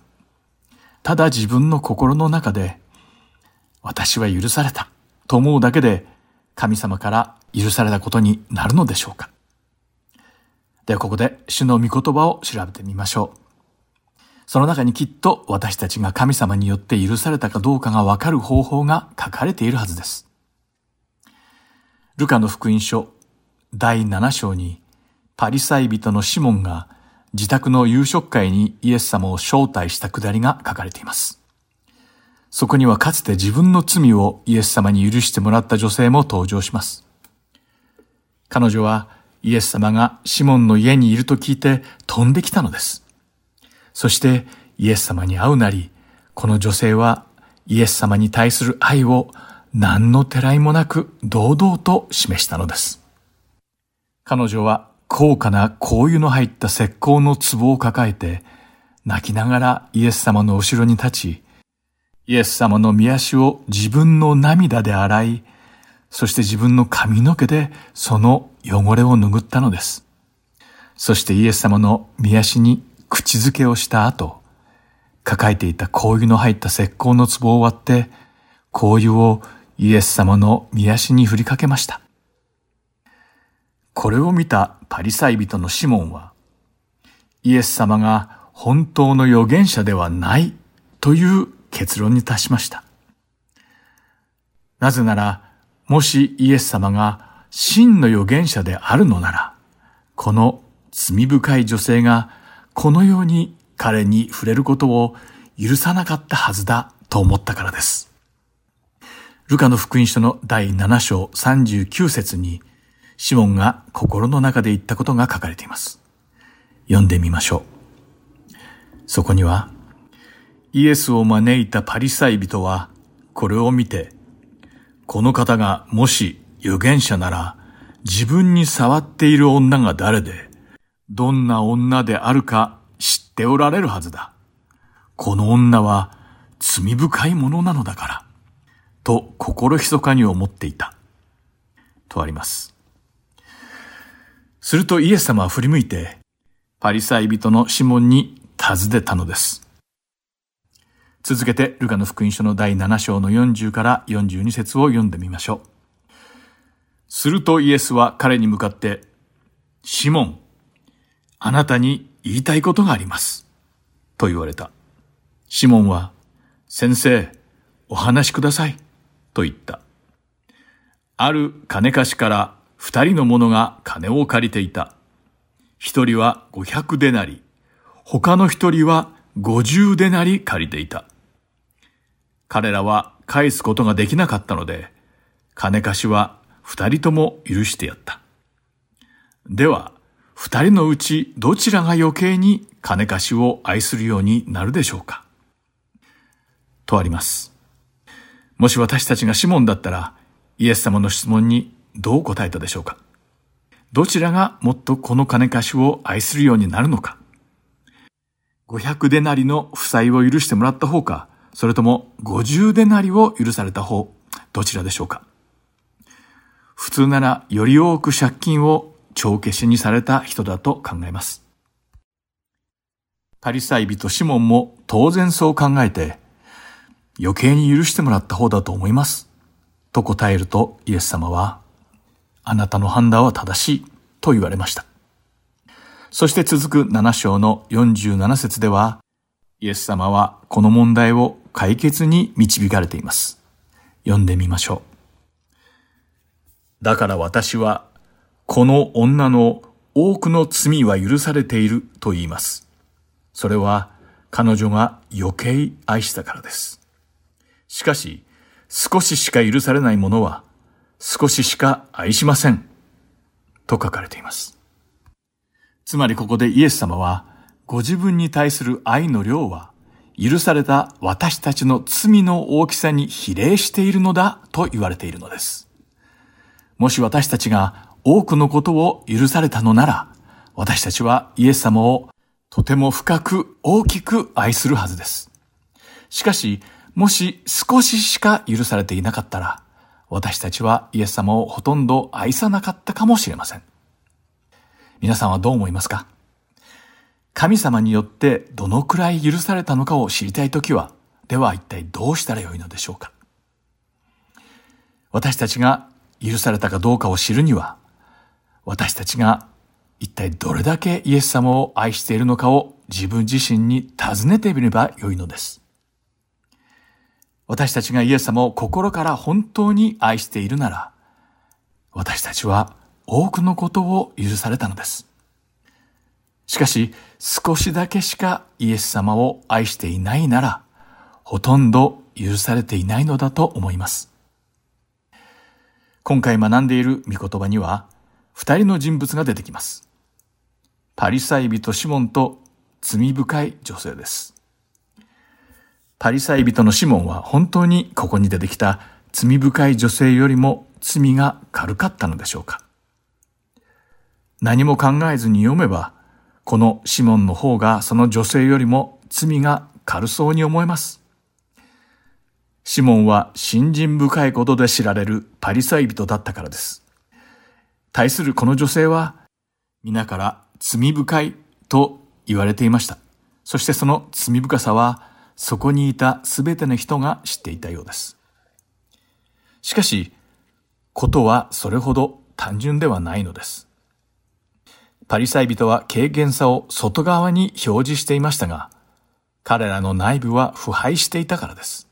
ただ自分の心の中で私は許されたと思うだけで神様から許されたことになるのでしょうか。ではここで主の御言葉を調べてみましょう。その中にきっと私たちが神様によって許されたかどうかがわかる方法が書かれているはずです。ルカの福音書第7章にパリサイ人のシモンが自宅の夕食会にイエス様を招待したくだりが書かれています。そこにはかつて自分の罪をイエス様に許してもらった女性も登場します。彼女はイエス様がシモンの家にいると聞いて飛んできたのです。そしてイエス様に会うなり、この女性はイエス様に対する愛を何のてらいもなく堂々と示したのです。彼女は高価な香油の入った石膏の壺を抱えて、泣きながらイエス様の後ろに立ち、イエス様の見足を自分の涙で洗い、そして自分の髪の毛でその汚れを拭ったのです。そしてイエス様の見足に口づけをした後、抱えていた香油の入った石膏の壺を割って、香油をイエス様の見足に振りかけました。これを見たパリサイ人のシモンは、イエス様が本当の預言者ではないという結論に達しました。なぜなら、もしイエス様が真の預言者であるのなら、この罪深い女性がこのように彼に触れることを許さなかったはずだと思ったからです。ルカの福音書の第7章39節に、シモンが心の中で言ったことが書かれています。読んでみましょう。そこには、イエスを招いたパリサイ人は、これを見て、この方がもし預言者なら、自分に触っている女が誰で、どんな女であるか知っておられるはずだ。この女は罪深いものなのだから。と心密かに思っていた。とあります。するとイエス様は振り向いて、パリサイ人のシモンに尋ねたのです。続けて、ルカの福音書の第7章の40から42節を読んでみましょう。するとイエスは彼に向かって、シモン、あなたに言いたいことがあります。と言われた。シモンは、先生、お話しください。と言った。ある金貸しから二人の者が金を借りていた。一人は五百デナリ、他の一人は五十デナリ借りていた。彼らは返すことができなかったので、金貸しは二人とも許してやった。では、二人のうちどちらが余計に金貸しを愛するようになるでしょうかとあります。もし私たちがシモンだったら、イエス様の質問にどう答えたでしょうかどちらがもっとこの金貸しを愛するようになるのか500デナリの負債を許してもらった方か、それとも50デナリを許された方、どちらでしょうか？普通ならより多く借金を帳消しにされた人だと考えます。パリサイ人シモンも当然そう考えて、余計に許してもらった方だと思います。と答えるとイエス様は、あなたの判断は正しいと言われました。そして続く7章の47節では、イエス様はこの問題を解決に導かれています。読んでみましょう。だから私は、この女の多くの罪は許されていると言います。それは彼女が余計愛したからです。しかし、少ししか許されないものは、少ししか愛しません。と書かれています。つまりここでイエス様は、ご自分に対する愛の量は、許された私たちの罪の大きさに比例しているのだと言われているのです。もし私たちが多くのことを許されたのなら、私たちはイエス様をとても深く大きく愛するはずです。しかし、もし少ししか許されていなかったら、私たちはイエス様をほとんど愛さなかったかもしれません。皆さんはどう思いますか？神様によってどのくらい許されたのかを知りたいときは、では一体どうしたらよいのでしょうか私たちが許されたかどうかを知るには、私たちが一体どれだけイエス様を愛しているのかを自分自身に尋ねてみればよいのです。私たちがイエス様を心から本当に愛しているなら、私たちは多くのことを許されたのです。しかし、少しだけしかイエス様を愛していないなら、ほとんど許されていないのだと思います。今回学んでいる御言葉には、二人の人物が出てきます。パリサイ人シモンと罪深い女性です。パリサイ人のシモンは本当にここに出てきた罪深い女性よりも罪が軽かったのでしょうか何も考えずに読めば、このシモンの方がその女性よりも罪が軽そうに思えます。シモンは信心深いことで知られるパリサイ人だったからです。対するこの女性は、皆から罪深いと言われていました。そしてその罪深さはそこにいたすべての人が知っていたようです。しかし、ことはそれほど単純ではないのです。パリサイ人は経験さを外側に表示していましたが、彼らの内部は腐敗していたからです。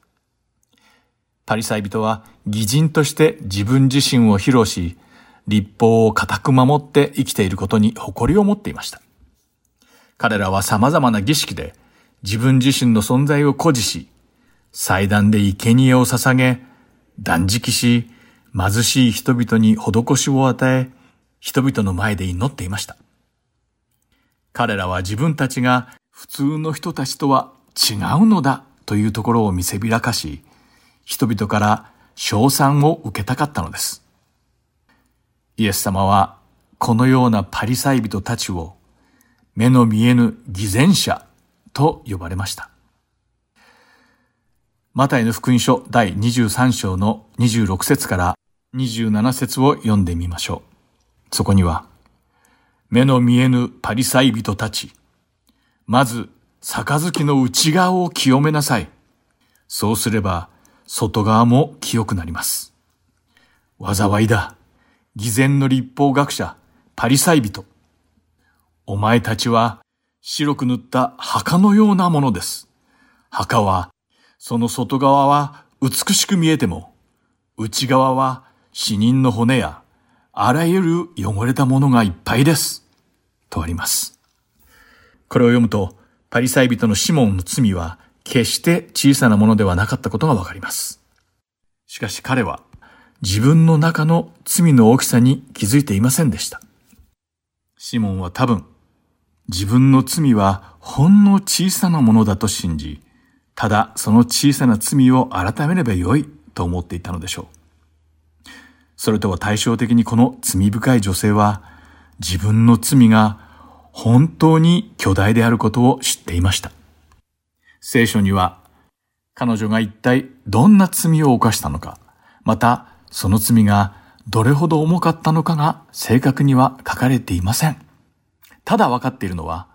パリサイ人は偽人として自分自身を披露し、立法を固く守って生きていることに誇りを持っていました。彼らは様々な儀式で自分自身の存在を誇示し、祭壇で生贄を捧げ、断食し、貧しい人々に施しを与え、人々の前で祈っていました。彼らは自分たちが普通の人たちとは違うのだというところを見せびらかし、人々から称賛を受けたかったのです。イエス様はこのようなパリサイ人たちを目の見えぬ偽善者と呼ばれました。マタイの福音書第23章の26節から27節を読んでみましょう。そこには、目の見えぬパリサイ人たち、まず、杯の内側を清めなさい。そうすれば、外側も清くなります。災いだ。偽善の立法学者、パリサイ人。お前たちは白く塗った墓のようなものです。墓は、その外側は美しく見えても、内側は死人の骨や、あらゆる汚れたものがいっぱいです。とあります。これを読むと、パリサイ人のシモンの罪は決して小さなものではなかったことがわかります。しかし彼は自分の中の罪の大きさに気づいていませんでした。シモンは多分自分の罪はほんの小さなものだと信じ、ただその小さな罪を改めればよいと思っていたのでしょう。それとは対照的にこの罪深い女性は自分の罪が本当に巨大であることを知っていました。聖書には彼女が一体どんな罪を犯したのか、またその罪がどれほど重かったのかが正確には書かれていません。ただ分かっているのは、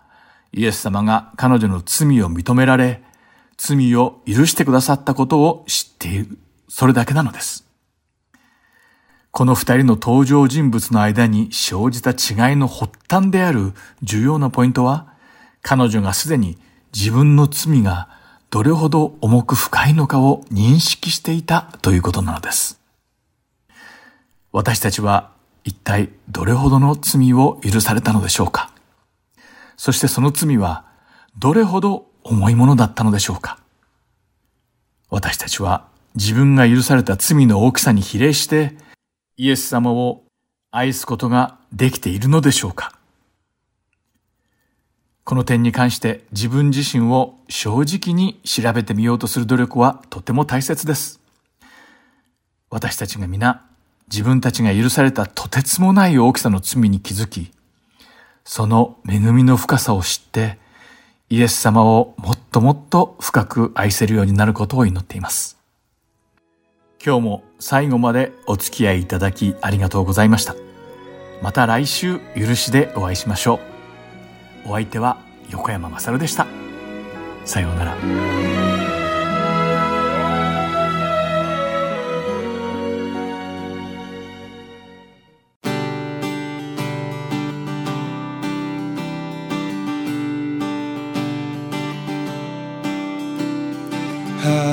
イエス様が彼女の罪を認められ、罪を許してくださったことを知っている。それだけなのです。この二人の登場人物の間に生じた違いの発端である重要なポイントは、彼女がすでに自分の罪がどれほど重く深いのかを認識していたということなのです。私たちは一体どれほどの罪を許されたのでしょうかそしてその罪はどれほど重いものだったのでしょうか私たちは自分が許された罪の大きさに比例してイエス様を愛すことができているのでしょうか？この点に関して自分自身を正直に調べてみようとする努力はとても大切です。私たちが皆自分たちが許されたとてつもない大きさの罪に気づき、その恵みの深さを知って、イエス様をもっともっと深く愛せるようになることを祈っています。今日も最後までお付き合いいただきありがとうございました。また来週許しでお会いしましょう。お相手は横山まさるでした。さようなら。か